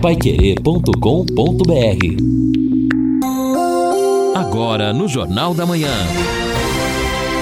Paiquerê.com.br Agora no Jornal da Manhã.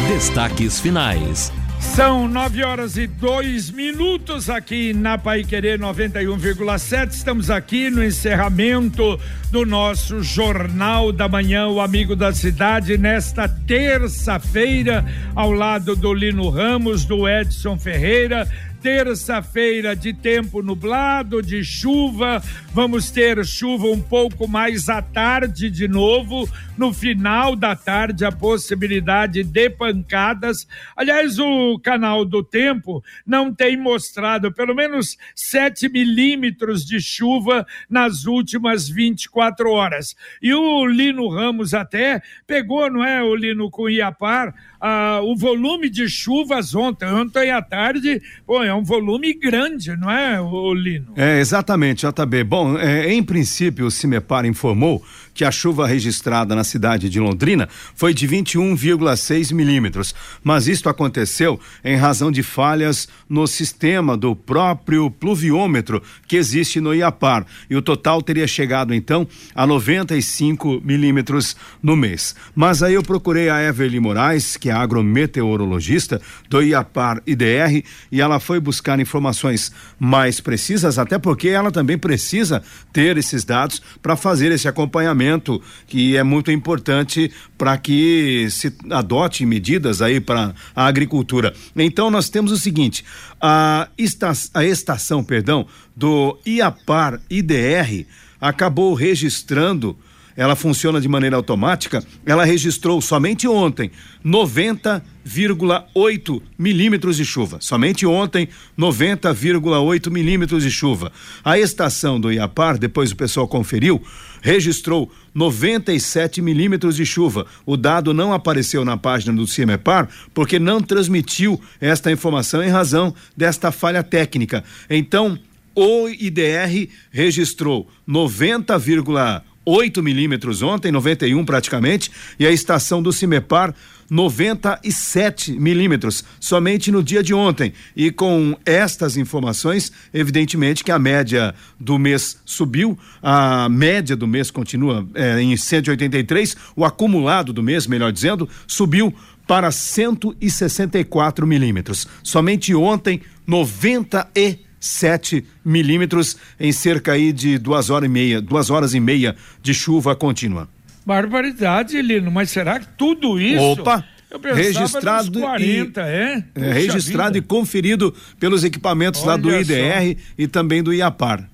Destaques finais. São nove horas e dois minutos aqui na Pai Querer 91,7. Estamos aqui no encerramento do nosso Jornal da Manhã, o Amigo da Cidade, nesta terça-feira, ao lado do Lino Ramos, do Edson Ferreira terça-feira de tempo nublado, de chuva. Vamos ter chuva um pouco mais à tarde de novo. No final da tarde, a possibilidade de pancadas. Aliás, o canal do tempo não tem mostrado pelo menos 7 milímetros de chuva nas últimas 24 horas. E o Lino Ramos até pegou, não é, o Lino com Iapar, ah, o volume de chuvas ontem, ontem à tarde, pô, é um volume grande, não é, Lino? É, exatamente, JB. Bom, é, em princípio, o CIMEPAR informou que a chuva registrada na cidade de Londrina foi de 21,6 milímetros, mas isto aconteceu em razão de falhas no sistema do próprio pluviômetro que existe no Iapar, e o total teria chegado então a 95 milímetros no mês. Mas aí eu procurei a Evelyn Moraes, que é agrometeorologista do Iapar IDR, e ela foi buscar informações mais precisas, até porque ela também precisa ter esses dados para fazer esse acompanhamento que é muito importante para que se adote medidas aí para a agricultura. Então nós temos o seguinte, a, esta, a estação, perdão, do IAPAR IDR acabou registrando ela funciona de maneira automática, ela registrou somente ontem 90,8 milímetros de chuva. Somente ontem, 90,8 milímetros de chuva. A estação do Iapar, depois o pessoal conferiu, registrou 97 milímetros de chuva. O dado não apareceu na página do CIMEPAR porque não transmitiu esta informação em razão desta falha técnica. Então, o IDR registrou 90,8 8 milímetros ontem, 91 praticamente, e a estação do Cimepar 97 milímetros, somente no dia de ontem. E com estas informações, evidentemente que a média do mês subiu, a média do mês continua é, em 183, o acumulado do mês, melhor dizendo, subiu para 164 milímetros. Somente ontem, 97 7 milímetros em cerca aí de duas horas e meia, duas horas e meia de chuva contínua. Barbaridade, Lino, mas será que tudo isso? Opa! registrado 40, e, é? é registrado vida. e conferido pelos equipamentos Olha lá do IDR só. e também do IAPAR.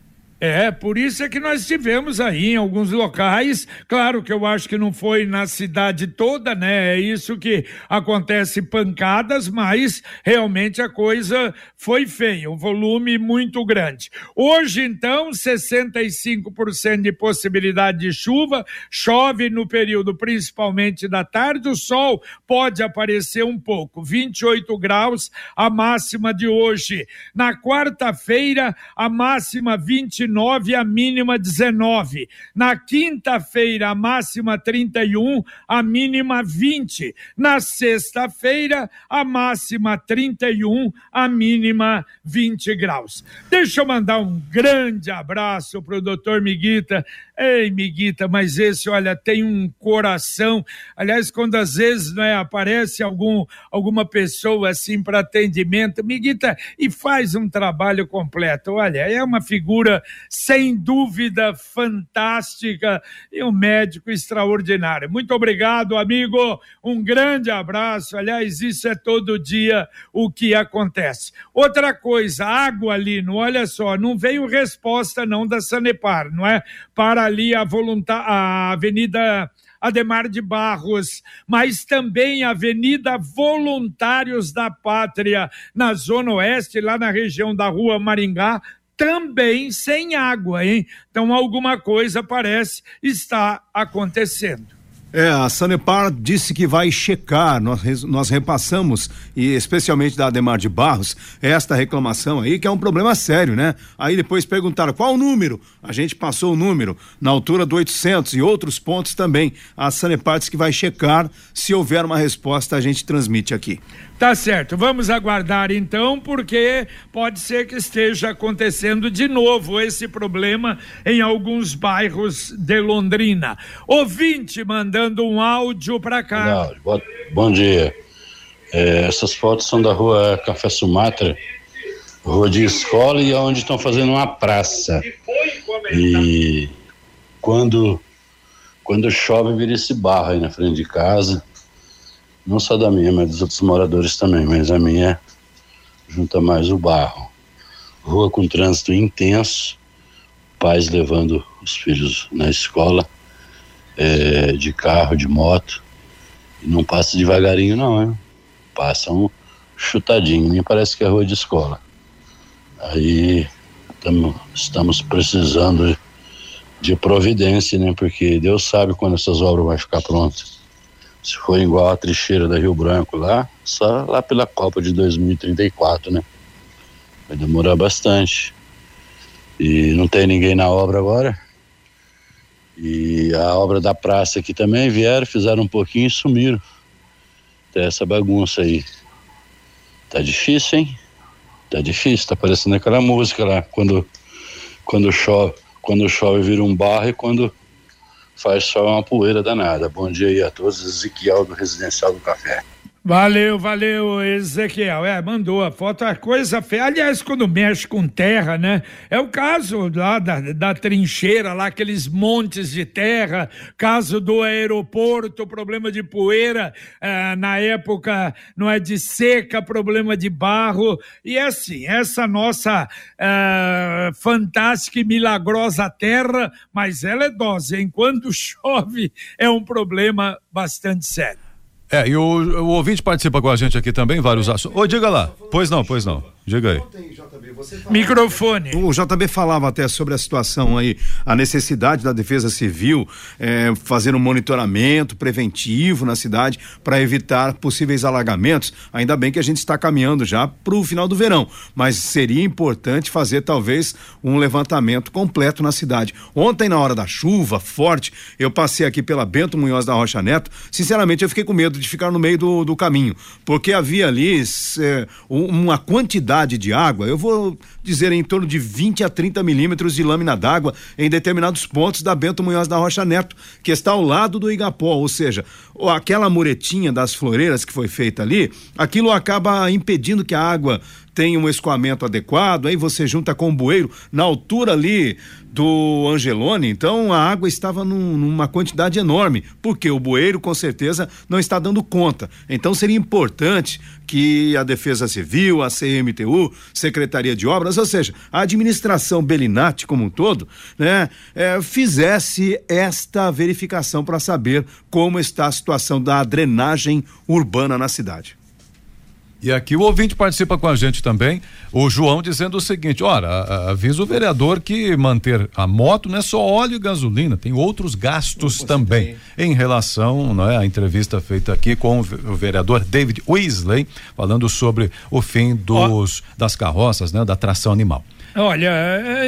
É, por isso é que nós tivemos aí em alguns locais, claro que eu acho que não foi na cidade toda, né? É isso que acontece pancadas, mas realmente a coisa foi feia, um volume muito grande. Hoje, então, 65% de possibilidade de chuva, chove no período principalmente da tarde, o sol pode aparecer um pouco, 28 graus a máxima de hoje. Na quarta-feira, a máxima 29 19, a mínima 19. Na quinta-feira, a máxima 31, a mínima 20. Na sexta-feira, a máxima 31, a mínima 20 graus. Deixa eu mandar um grande abraço para o doutor Miguita, Ei, Miguita, mas esse, olha, tem um coração. Aliás, quando às vezes é aparece algum, alguma pessoa assim para atendimento, Miguita, e faz um trabalho completo. Olha, é uma figura sem dúvida fantástica e um médico extraordinário. Muito obrigado, amigo. Um grande abraço. Aliás, isso é todo dia o que acontece. Outra coisa, água ali, não olha só, não veio resposta não da Sanepar, não é? Para ali a, a Avenida Ademar de Barros, mas também a Avenida Voluntários da Pátria, na Zona Oeste, lá na região da Rua Maringá, também sem água, hein? Então alguma coisa parece estar acontecendo. É, a Sanepar disse que vai checar, nós, nós repassamos, e especialmente da Ademar de Barros, esta reclamação aí, que é um problema sério, né? Aí depois perguntaram qual o número, a gente passou o número, na altura do 800 e outros pontos também. A Sanepar disse que vai checar, se houver uma resposta, a gente transmite aqui. Tá certo, vamos aguardar então, porque pode ser que esteja acontecendo de novo esse problema em alguns bairros de Londrina. Ouvinte mandando um áudio para cá. Não, bom dia. É, essas fotos são da rua Café Sumatra, rua de escola e onde estão fazendo uma praça. E quando, quando chove, vira esse barro aí na frente de casa não só da minha, mas dos outros moradores também, mas a minha junta mais o barro. Rua com trânsito intenso, pais levando os filhos na escola, é, de carro, de moto, e não passa devagarinho não, hein? Passam chutadinho, me parece que é rua de escola. Aí tamo, estamos precisando de providência, né? Porque Deus sabe quando essas obras vão ficar prontas. Se for igual a trecheira da Rio Branco lá, só lá pela Copa de 2034, né? Vai demorar bastante. E não tem ninguém na obra agora. E a obra da praça aqui também vieram, fizeram um pouquinho e sumiram. Tem essa bagunça aí. Tá difícil, hein? Tá difícil, tá parecendo aquela música lá, quando, quando chove, quando chove vira um barro e quando faz só uma poeira danada. Bom dia aí a todos, Ezequiel do Residencial do Café. Valeu, valeu, Ezequiel. É, mandou a foto, a coisa feia. Aliás, quando mexe com terra, né? É o caso lá da, da trincheira, lá aqueles montes de terra, caso do aeroporto, problema de poeira, é, na época não é de seca, problema de barro. E é assim, essa nossa é, fantástica e milagrosa terra, mas ela é dose. Enquanto chove, é um problema bastante sério. É, e o, o ouvinte participa com a gente aqui também, vários assuntos. Ô, diga lá. Pois não, pois não. Diga aí. Microfone. O JB falava até sobre a situação aí, a necessidade da Defesa Civil é, fazer um monitoramento preventivo na cidade para evitar possíveis alagamentos. Ainda bem que a gente está caminhando já para o final do verão, mas seria importante fazer talvez um levantamento completo na cidade. Ontem, na hora da chuva forte, eu passei aqui pela Bento Munhoz da Rocha Neto. Sinceramente, eu fiquei com medo de ficar no meio do, do caminho, porque havia ali é, uma quantidade quantidade de água, eu vou dizer em torno de 20 a 30 milímetros de lâmina d'água em determinados pontos da Bento Munhoz da Rocha Neto, que está ao lado do Igapó, ou seja, aquela muretinha das floreiras que foi feita ali, aquilo acaba impedindo que a água tem um escoamento adequado, aí você junta com o bueiro na altura ali do Angelone, então a água estava num, numa quantidade enorme, porque o bueiro com certeza não está dando conta. Então seria importante que a Defesa Civil, a CMTU, Secretaria de Obras, ou seja, a administração Belinati como um todo, né, é, fizesse esta verificação para saber como está a situação da drenagem urbana na cidade. E aqui o ouvinte participa com a gente também, o João dizendo o seguinte: ora, avisa o vereador que manter a moto não é só óleo e gasolina, tem outros gastos também. Em relação é, à entrevista feita aqui com o vereador David Weasley, falando sobre o fim dos, oh. das carroças, né, da tração animal. Olha,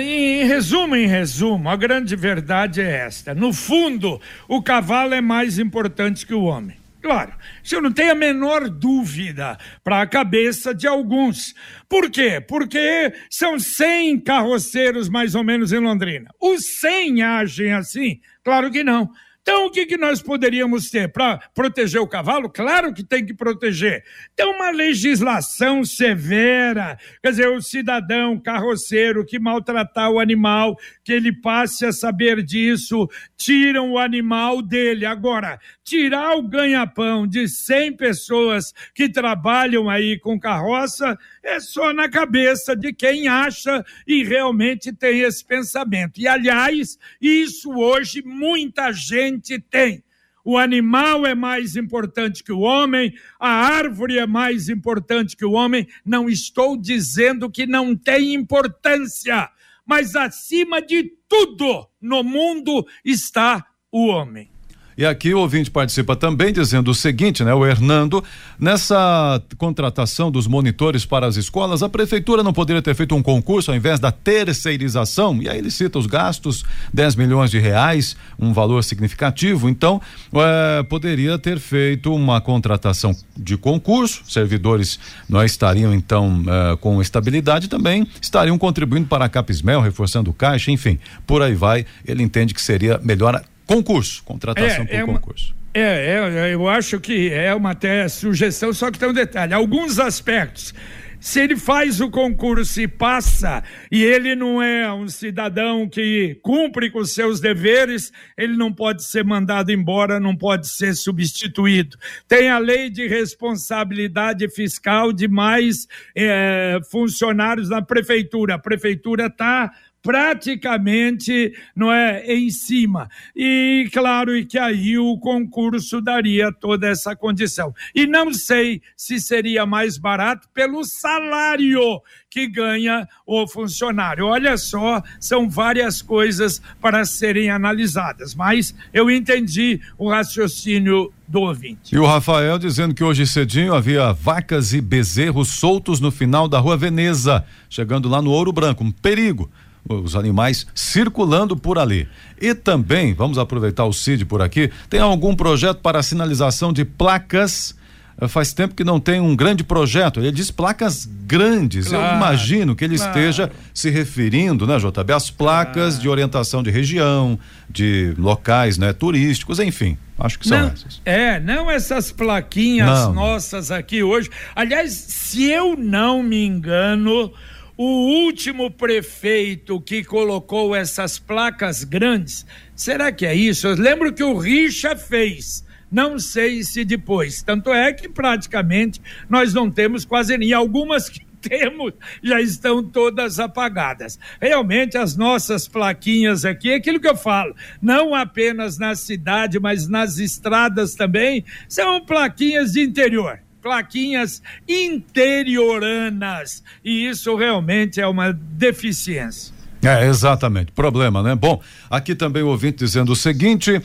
em resumo, em resumo, a grande verdade é esta: no fundo, o cavalo é mais importante que o homem. Claro, isso eu não tenho a menor dúvida para a cabeça de alguns. Por quê? Porque são 100 carroceiros mais ou menos em Londrina. Os 100 agem assim? Claro que não. Então, o que, que nós poderíamos ter para proteger o cavalo? Claro que tem que proteger. Tem uma legislação severa, quer dizer, o cidadão carroceiro que maltratar o animal, que ele passe a saber disso, tiram o animal dele. Agora, tirar o ganha-pão de 100 pessoas que trabalham aí com carroça é só na cabeça de quem acha e realmente tem esse pensamento. E, aliás, isso hoje muita gente tem. O animal é mais importante que o homem, a árvore é mais importante que o homem. Não estou dizendo que não tem importância, mas acima de tudo no mundo está o homem. E aqui o ouvinte participa também dizendo o seguinte, né? O Hernando, nessa contratação dos monitores para as escolas, a prefeitura não poderia ter feito um concurso ao invés da terceirização? E aí ele cita os gastos, 10 milhões de reais, um valor significativo. Então, é, poderia ter feito uma contratação de concurso, servidores nós estariam então é, com estabilidade também, estariam contribuindo para a Capismel, reforçando o caixa, enfim, por aí vai. Ele entende que seria melhor concurso, contratação é, por é concurso. Uma... É, é, eu acho que é uma até sugestão, só que tem um detalhe. Alguns aspectos se ele faz o concurso e passa, e ele não é um cidadão que cumpre com seus deveres, ele não pode ser mandado embora, não pode ser substituído. Tem a lei de responsabilidade fiscal de mais é, funcionários na prefeitura. A prefeitura está praticamente não é em cima. E claro e que aí o concurso daria toda essa condição. E não sei se seria mais barato pelo salário que ganha o funcionário. Olha só, são várias coisas para serem analisadas, mas eu entendi o raciocínio do ouvinte. E o Rafael dizendo que hoje cedinho havia vacas e bezerros soltos no final da rua Veneza, chegando lá no Ouro Branco, um perigo os animais circulando por ali. E também, vamos aproveitar o CID por aqui, tem algum projeto para sinalização de placas? Eh, faz tempo que não tem um grande projeto. Ele diz placas grandes. Claro, Eu imagino que ele claro. esteja se referindo, né, JB, às placas claro. de orientação de região, de locais, né, turísticos, enfim. Acho que são não, essas. É, não essas plaquinhas não. nossas aqui hoje. Aliás, se eu não me engano, o último prefeito que colocou essas placas grandes, será que é isso? Eu lembro que o Richa fez. Não sei se depois. Tanto é que praticamente nós não temos quase nem algumas que temos já estão todas apagadas. Realmente as nossas plaquinhas aqui, é aquilo que eu falo, não apenas na cidade, mas nas estradas também, são plaquinhas de interior plaquinhas interioranas. E isso realmente é uma deficiência. É, exatamente. Problema, né? Bom, aqui também o ouvinte dizendo o seguinte: uh,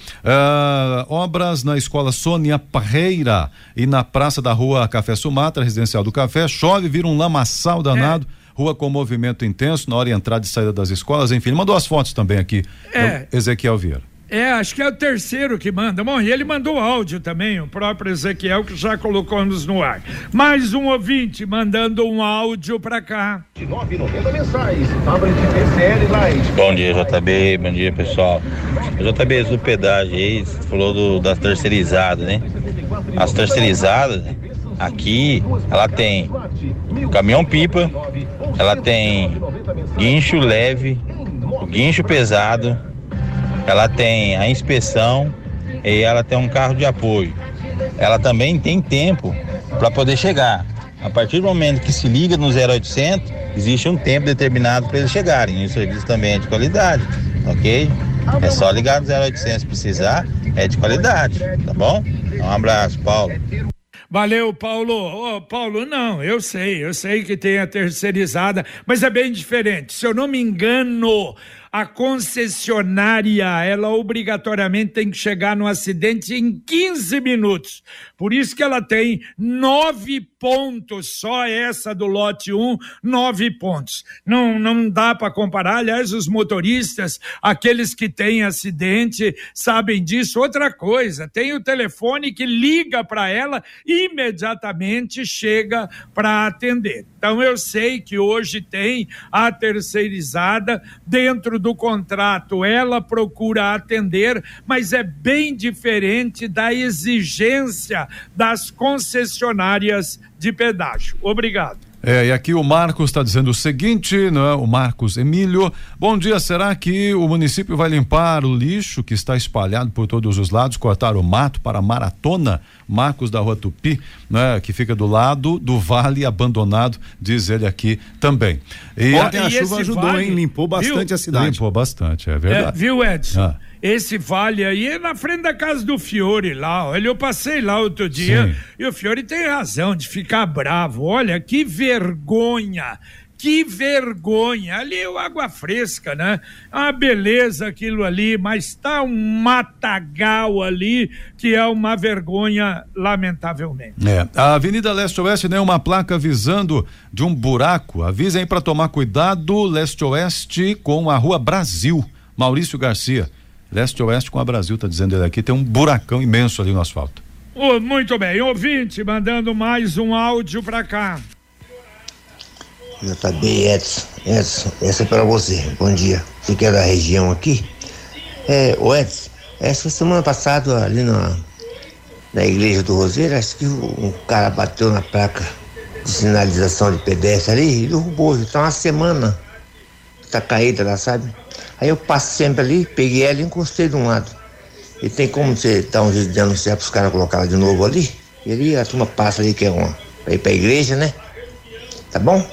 obras na escola Sônia Parreira e na praça da rua Café Sumatra, residencial do Café, chove, vira um lamaçal danado. É. Rua com movimento intenso na hora de entrada e saída das escolas, enfim, mandou as fotos também aqui. É. Ezequiel Vieira. É, acho que é o terceiro que manda. Bom, e ele mandou áudio também, o próprio Ezequiel, que já colocou-nos no ar. Mais um ouvinte mandando um áudio para cá. De 9,90 mensais, de PCL Light. Bom dia, JB, bom dia, pessoal. JB, do pedágio aí, você falou do, das terceirizadas, né? As terceirizadas, aqui, ela tem caminhão-pipa, ela tem guincho leve, guincho pesado, ela tem a inspeção e ela tem um carro de apoio. Ela também tem tempo para poder chegar. A partir do momento que se liga no 0800, existe um tempo determinado para eles chegarem. E o serviço também é de qualidade, ok? É só ligar no 0800 se precisar, é de qualidade, tá bom? Um abraço, Paulo. Valeu, Paulo. Oh, Paulo, não, eu sei, eu sei que tem a terceirizada, mas é bem diferente. Se eu não me engano, a concessionária, ela obrigatoriamente tem que chegar no acidente em 15 minutos. Por isso que ela tem nove pontos, só essa do lote 1, nove pontos. Não, não dá para comparar. Aliás, os motoristas, aqueles que têm acidente, sabem disso. Outra coisa, tem o telefone que liga para ela e imediatamente chega para atender. Então, eu sei que hoje tem a terceirizada dentro do contrato ela procura atender, mas é bem diferente da exigência das concessionárias de pedágio. Obrigado. É, e aqui o Marcos está dizendo o seguinte, né? O Marcos Emílio. Bom dia, será que o município vai limpar o lixo que está espalhado por todos os lados, cortar o mato para a maratona? Marcos da Rua Tupi, né? Que fica do lado do vale abandonado, diz ele aqui também. E Ontem a, a chuva ajudou, vale, hein? Limpou bastante viu? a cidade. Limpou bastante, é verdade. É, viu, Edson? Ah esse vale aí é na frente da casa do Fiore lá. Olha, eu passei lá outro dia Sim. e o Fiore tem razão de ficar bravo. Olha, que vergonha Que vergonha! Ali é água fresca, né? A beleza aquilo ali, mas tá um matagal ali que é uma vergonha, lamentavelmente. É. A Avenida Leste-Oeste tem uma placa avisando de um buraco. Avisem para tomar cuidado, Leste-Oeste com a Rua Brasil. Maurício Garcia. Leste-Oeste com a Brasil, tá dizendo ele aqui, tem um buracão imenso ali no asfalto. Oh, muito bem, ouvinte, mandando mais um áudio para cá. JB Edson, Edson, essa é para você. Bom dia. Você que é da região aqui? É, o Edson, essa semana passada ali na, na igreja do Roseiro, acho que um cara bateu na placa de sinalização de pedestre ali e derrubou. Está uma semana. Tá caída lá, sabe? Aí eu passo sempre ali, peguei ela e encostei de um lado. E tem como você dar um jeito de anunciar para os caras colocar ela de novo ali? E ali a turma passa ali que é uma. Pra ir pra igreja, né? Tá bom?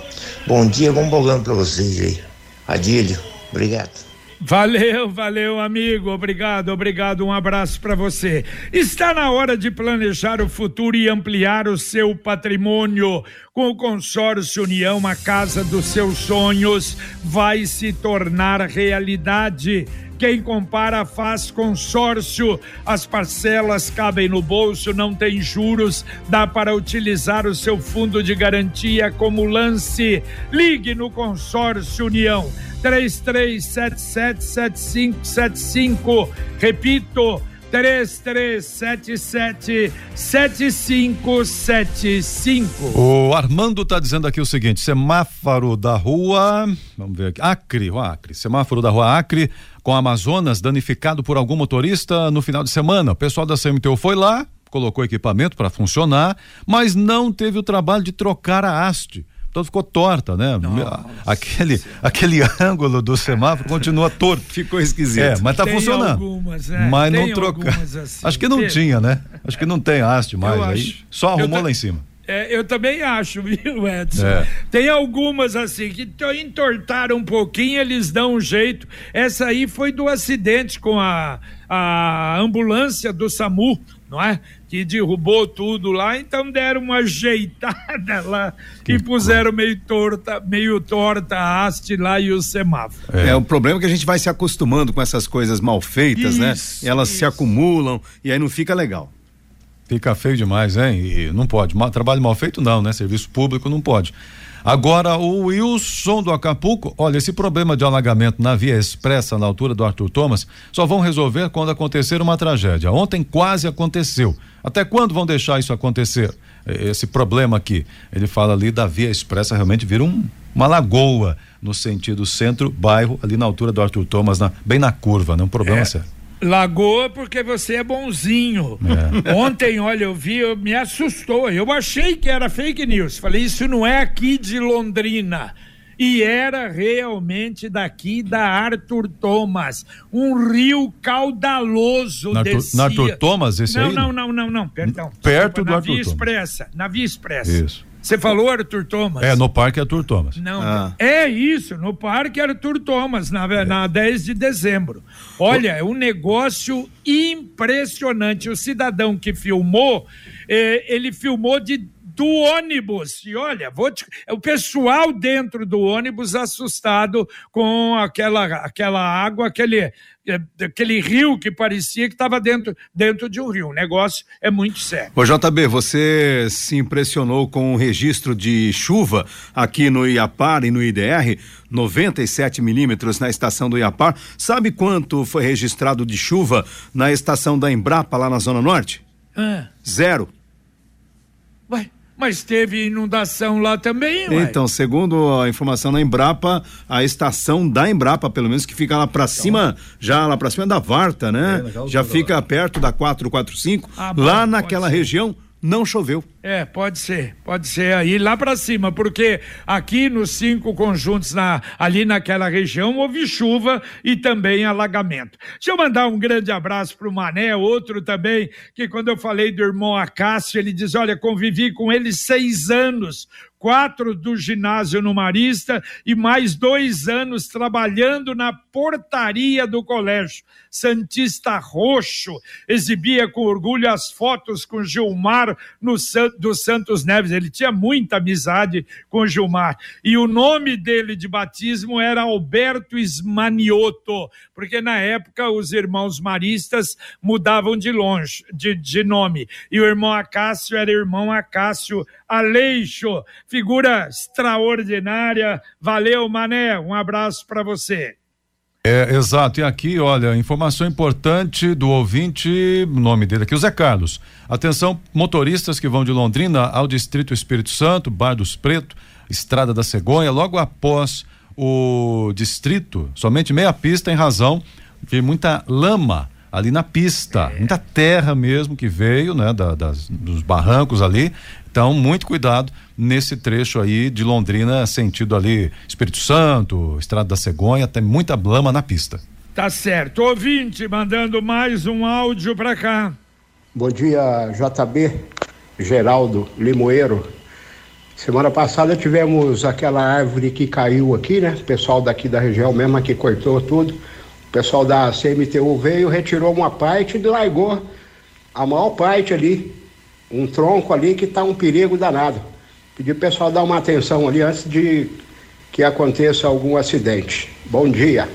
Bom dia, bom programa pra vocês aí. Adílio, obrigado. Valeu, valeu, amigo. Obrigado, obrigado. Um abraço para você. Está na hora de planejar o futuro e ampliar o seu patrimônio. Com o consórcio União, a casa dos seus sonhos vai se tornar realidade. Quem compara faz consórcio. As parcelas cabem no bolso, não tem juros, dá para utilizar o seu fundo de garantia como lance. Ligue no consórcio União 33777575. Repito, 3377 7575. O Armando está dizendo aqui o seguinte: semáforo da rua. Vamos ver aqui. Acre, rua Acre. Semáforo da rua Acre com Amazonas danificado por algum motorista no final de semana. O pessoal da CMTU foi lá, colocou equipamento para funcionar, mas não teve o trabalho de trocar a haste. Então ficou torta, né? Nossa. Aquele, aquele ângulo do semáforo continua torto. Ficou esquisito. É, mas tá tem funcionando. Algumas, é, mas não trocar. Assim. Acho que não tem. tinha, né? Acho que não tem haste mais. aí só arrumou lá em cima. É, eu também acho, viu, Edson? É. Tem algumas assim que entortaram um pouquinho, eles dão um jeito. Essa aí foi do acidente com a, a ambulância do SAMU, não é? Que derrubou tudo lá, então deram uma ajeitada lá que e puseram meio torta, meio torta a haste lá e o semáforo. É. é, o problema é que a gente vai se acostumando com essas coisas mal feitas, né? isso, né? Elas isso. se acumulam e aí não fica legal. Fica feio demais, hein? E não pode. Trabalho mal feito, não, né? Serviço público não pode. Agora, o Wilson do Acapulco, olha, esse problema de alagamento na via expressa na altura do Arthur Thomas só vão resolver quando acontecer uma tragédia. Ontem quase aconteceu. Até quando vão deixar isso acontecer? Esse problema aqui, ele fala ali da via expressa realmente vira um, uma lagoa no sentido centro-bairro, ali na altura do Arthur Thomas, na, bem na curva, né? Um problema é. sério. Lagoa porque você é bonzinho. É. Ontem, olha, eu vi, eu, me assustou. Eu achei que era fake news. Falei, isso não é aqui de Londrina. E era realmente daqui da Arthur Thomas. Um rio caudaloso na descia. Na Arthur Thomas, esse não, aí? Não, não, não, não, perdão. Perto do na Arthur Via Thomas. Expressa, na Via Expressa. Isso. Você falou Arthur Thomas? É, no Parque Arthur Thomas. Não, ah. é isso, no Parque Arthur Thomas, na, é. na 10 de dezembro. Olha, é um negócio impressionante. O cidadão que filmou, eh, ele filmou de do ônibus. E olha, vou te... o pessoal dentro do ônibus assustado com aquela, aquela água, aquele, aquele rio que parecia que estava dentro, dentro de um rio. O negócio é muito sério. Ô JB, você se impressionou com o registro de chuva aqui no Iapar e no IDR, 97 milímetros na estação do Iapar. Sabe quanto foi registrado de chuva na estação da Embrapa lá na Zona Norte? Ah. Zero. Mas teve inundação lá também, ué. Então, segundo a informação da Embrapa, a estação da Embrapa, pelo menos que fica lá para então, cima, já lá para cima da Varta, né? É, já fica perto da 445, ah, lá bom, naquela região não choveu. É, pode ser, pode ser aí lá para cima, porque aqui nos cinco conjuntos na, ali naquela região houve chuva e também alagamento. Deixa eu mandar um grande abraço pro Mané, outro também, que quando eu falei do irmão Acácio, ele diz, olha, convivi com ele seis anos, quatro do ginásio no Marista e mais dois anos trabalhando na portaria do colégio. Santista Roxo exibia com orgulho as fotos com Gilmar no dos Santos Neves. Ele tinha muita amizade com Gilmar. E o nome dele de batismo era Alberto Esmanioto, porque na época os irmãos maristas mudavam de longe, de, de nome. E o irmão Acácio era irmão Acácio Aleixo, figura extraordinária. Valeu, Mané. Um abraço para você. É, exato. E aqui, olha, informação importante do ouvinte, nome dele aqui, o Zé Carlos. Atenção, motoristas que vão de Londrina ao Distrito Espírito Santo, Bar dos Preto, Estrada da Cegonha, logo após o distrito, somente meia pista em razão de muita lama ali na pista, é. muita terra mesmo que veio, né, da, das, dos barrancos ali. Então, muito cuidado nesse trecho aí de Londrina, sentido ali Espírito Santo, Estrada da Cegonha, tem muita blama na pista. Tá certo. Ouvinte, mandando mais um áudio para cá. Bom dia, JB, Geraldo Limoeiro. Semana passada tivemos aquela árvore que caiu aqui, né? O pessoal daqui da região mesmo aqui cortou tudo. O pessoal da CMTU veio, retirou uma parte e largou a maior parte ali. Um tronco ali que está um perigo danado. Pedir o pessoal dar uma atenção ali antes de que aconteça algum acidente. Bom dia.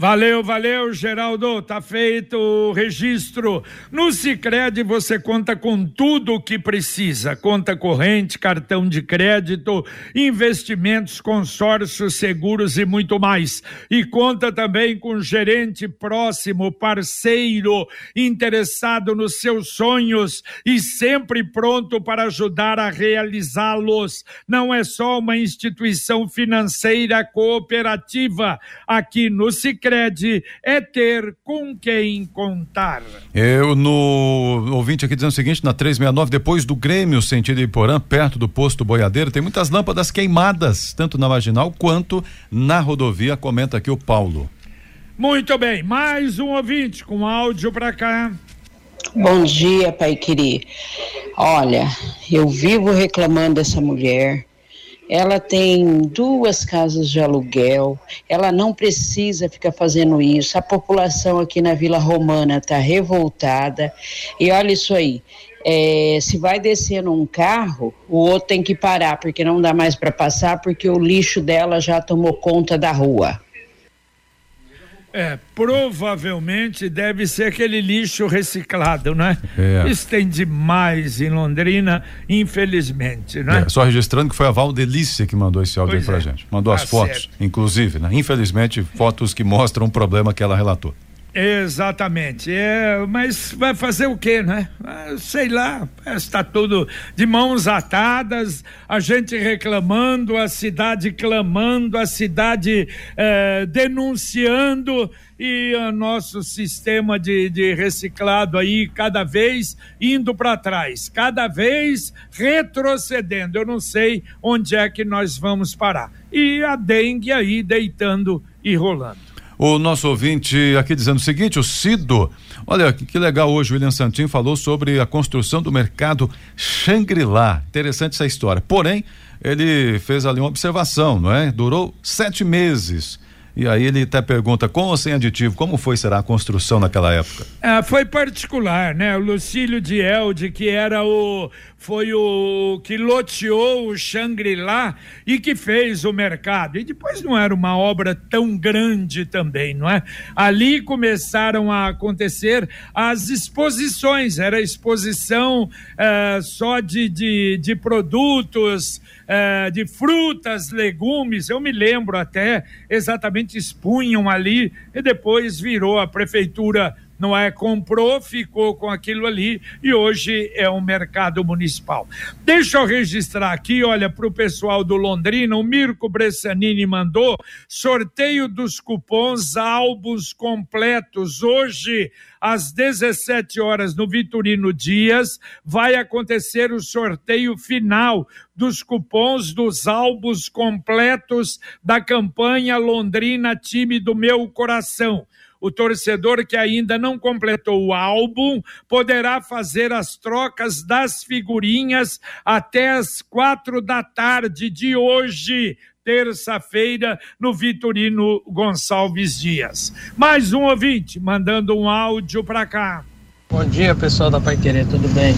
Valeu, valeu, Geraldo. Tá feito o registro. No Sicredi você conta com tudo o que precisa: conta corrente, cartão de crédito, investimentos, consórcios, seguros e muito mais. E conta também com gerente próximo, parceiro, interessado nos seus sonhos e sempre pronto para ajudar a realizá-los. Não é só uma instituição financeira cooperativa. Aqui no Sicredi Sicredi é ter com quem contar. Eu no ouvinte aqui dizendo o seguinte, na 369, depois do Grêmio, sentido Iporã, perto do posto Boiadeiro, tem muitas lâmpadas queimadas, tanto na marginal quanto na rodovia, comenta aqui o Paulo. Muito bem, mais um ouvinte com áudio para cá. Bom dia, Pai Queri. Olha, eu vivo reclamando dessa mulher ela tem duas casas de aluguel, ela não precisa ficar fazendo isso. A população aqui na Vila Romana está revoltada. E olha isso aí. É, se vai descendo um carro, o outro tem que parar, porque não dá mais para passar, porque o lixo dela já tomou conta da rua. É, provavelmente deve ser aquele lixo reciclado, né? É. Isso tem demais em Londrina, infelizmente, né? É, só registrando que foi a Valdelícia que mandou esse áudio pois aí pra é. gente. Mandou tá as fotos, certo. inclusive, né? Infelizmente, fotos que mostram o problema que ela relatou. Exatamente. É, mas vai fazer o quê, né? Ah, sei lá, está tudo de mãos atadas, a gente reclamando, a cidade clamando, a cidade é, denunciando e o nosso sistema de, de reciclado aí cada vez indo para trás, cada vez retrocedendo. Eu não sei onde é que nós vamos parar. E a dengue aí deitando e rolando. O nosso ouvinte aqui dizendo o seguinte, o Cido, olha que legal hoje o William Santin falou sobre a construção do mercado Shangri-La. Interessante essa história. Porém, ele fez ali uma observação, não é? Durou sete meses e aí ele até pergunta, com ou sem aditivo, como foi, será, a construção naquela época? Ah, foi particular, né? O Lucílio de Elde, que era o, foi o que loteou o Shangri-La e que fez o mercado. E depois não era uma obra tão grande também, não é? Ali começaram a acontecer as exposições, era exposição eh, só de, de, de produtos, eh, de frutas, legumes, eu me lembro até, exatamente expunham ali e depois virou a prefeitura não é? Comprou, ficou com aquilo ali e hoje é um mercado municipal. Deixa eu registrar aqui, olha, para o pessoal do Londrina, o Mirko Bressanini mandou sorteio dos cupons álbuns completos. Hoje, às 17 horas, no Vitorino Dias, vai acontecer o sorteio final dos cupons dos álbuns completos da campanha Londrina Time do Meu Coração. O torcedor que ainda não completou o álbum poderá fazer as trocas das figurinhas até as quatro da tarde de hoje, terça-feira, no Vitorino Gonçalves Dias. Mais um ouvinte mandando um áudio para cá. Bom dia, pessoal da Pai Querer, tudo bem?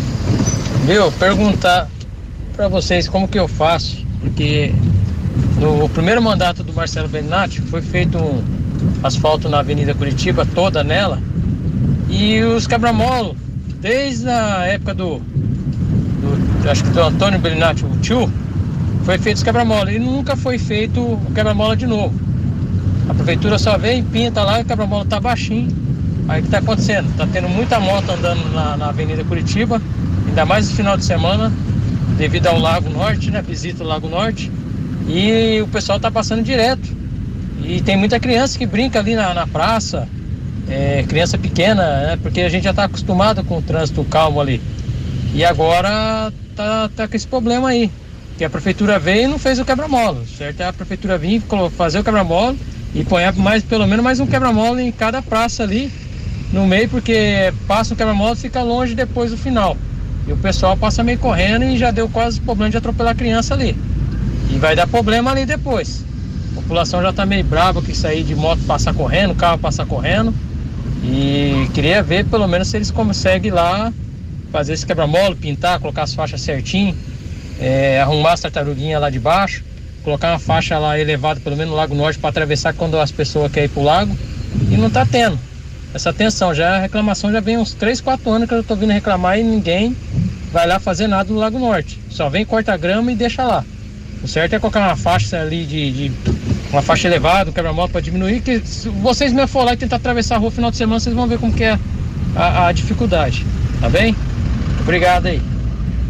Viu? Perguntar para vocês como que eu faço, porque no primeiro mandato do Marcelo Benatti foi feito um asfalto na Avenida Curitiba toda nela e os quebra-molos, desde a época do, do, acho que do Antônio Benatti, o tio, foi feito os quebra-mola e nunca foi feito o quebra-mola de novo. A prefeitura só vem, pinta lá e o quebra-mola tá baixinho. Aí o que está acontecendo? Está tendo muita moto andando na, na, Avenida Curitiba, ainda mais no final de semana, devido ao Lago Norte, né? Visita o Lago Norte. E o pessoal está passando direto. E tem muita criança que brinca ali na, na praça, é, criança pequena, né? Porque a gente já está acostumado com o trânsito calmo ali. E agora tá, tá com esse problema aí. Que a prefeitura veio e não fez o quebra-mola. Certo? É a prefeitura vir fazer o quebra-mola e põe mais, pelo menos mais um quebra-mola em cada praça ali no meio, porque passa o quebra-mola e fica longe depois do final. E o pessoal passa meio correndo e já deu quase problema de atropelar a criança ali. E vai dar problema ali depois. A população já tá meio brava que sair de moto passar correndo, carro passar correndo. E queria ver pelo menos se eles conseguem lá fazer esse quebra-mola, pintar, colocar as faixas certinho, é, arrumar as tartaruguinhas lá de baixo, colocar uma faixa lá elevada, pelo menos no Lago Norte, para atravessar quando as pessoas querem ir pro lago. E não tá tendo essa atenção. Já a reclamação já vem uns 3, 4 anos que eu tô vindo reclamar e ninguém vai lá fazer nada no Lago Norte. Só vem, corta grama e deixa lá. O certo é colocar uma faixa ali de, de uma faixa elevada, um quebra-mola para diminuir, que se vocês mesmo for lá e tentar atravessar a rua no final de semana, vocês vão ver como que é a, a dificuldade. Tá bem? Obrigado aí.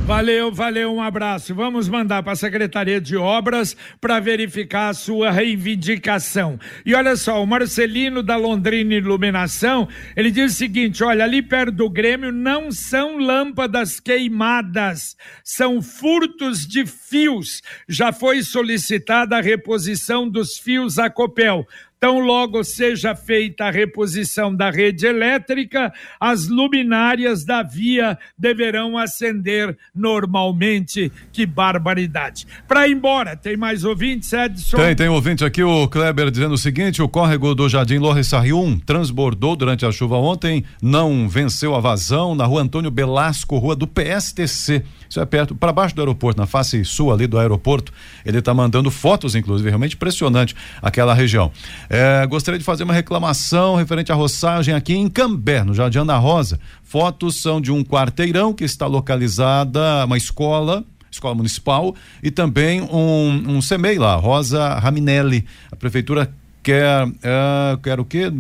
Valeu, valeu, um abraço. Vamos mandar para a Secretaria de Obras para verificar a sua reivindicação. E olha só, o Marcelino da Londrina Iluminação, ele diz o seguinte: olha, ali perto do Grêmio não são lâmpadas queimadas, são furtos de fios. Já foi solicitada a reposição dos fios a Copel. Tão logo seja feita a reposição da rede elétrica, as luminárias da via deverão acender normalmente. Que barbaridade. Para ir embora, tem mais ouvintes, Edson? Tem, tem ouvinte aqui, o Kleber dizendo o seguinte: o córrego do Jardim Lorrissarium transbordou durante a chuva ontem, não venceu a vazão na rua Antônio Belasco, rua do PSTC. Isso é perto, para baixo do aeroporto, na face sul ali do aeroporto. Ele está mandando fotos, inclusive, realmente impressionante aquela região. É, gostaria de fazer uma reclamação referente à roçagem aqui em Cambé, no Jardim Ana Rosa. Fotos são de um quarteirão que está localizada, uma escola, escola municipal, e também um, um lá, Rosa Raminelli. A prefeitura quer, é, quer o quê?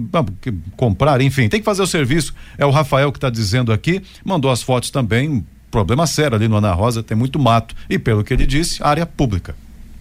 Comprar, enfim, tem que fazer o serviço. É o Rafael que está dizendo aqui, mandou as fotos também. Problema sério ali no Ana Rosa, tem muito mato. E pelo que ele disse, área pública.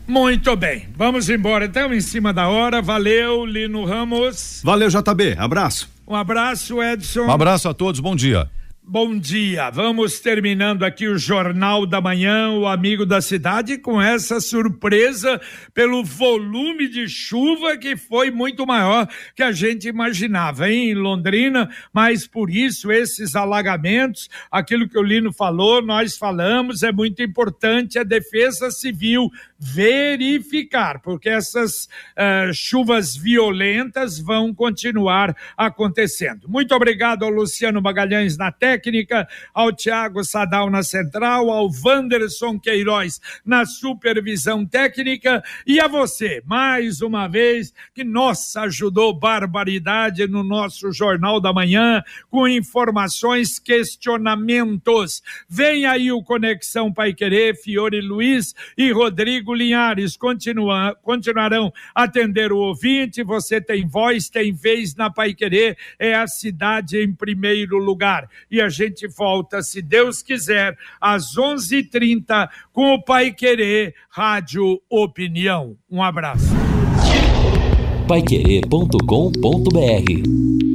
Muito bem, vamos embora então em cima da hora. Valeu, Lino Ramos. Valeu, JB. Abraço. Um abraço, Edson. Um abraço a todos, bom dia. Bom dia, vamos terminando aqui o Jornal da Manhã, o Amigo da Cidade, com essa surpresa pelo volume de chuva que foi muito maior que a gente imaginava hein, em Londrina, mas por isso esses alagamentos, aquilo que o Lino falou, nós falamos, é muito importante a Defesa Civil verificar, porque essas uh, chuvas violentas vão continuar acontecendo. Muito obrigado ao Luciano Magalhães na técnica, ao Tiago Sadal na central, ao Wanderson Queiroz na supervisão técnica e a você, mais uma vez, que nossa ajudou barbaridade no nosso Jornal da Manhã, com informações, questionamentos. Vem aí o Conexão Pai Querer, Fiore Luiz e Rodrigo Linhares continua, continuarão atender o ouvinte. Você tem voz, tem vez na Pai Querer, é a cidade em primeiro lugar. E a gente volta, se Deus quiser, às 11:30 com o Pai Querer Rádio Opinião. Um abraço. Paiquerê.com.br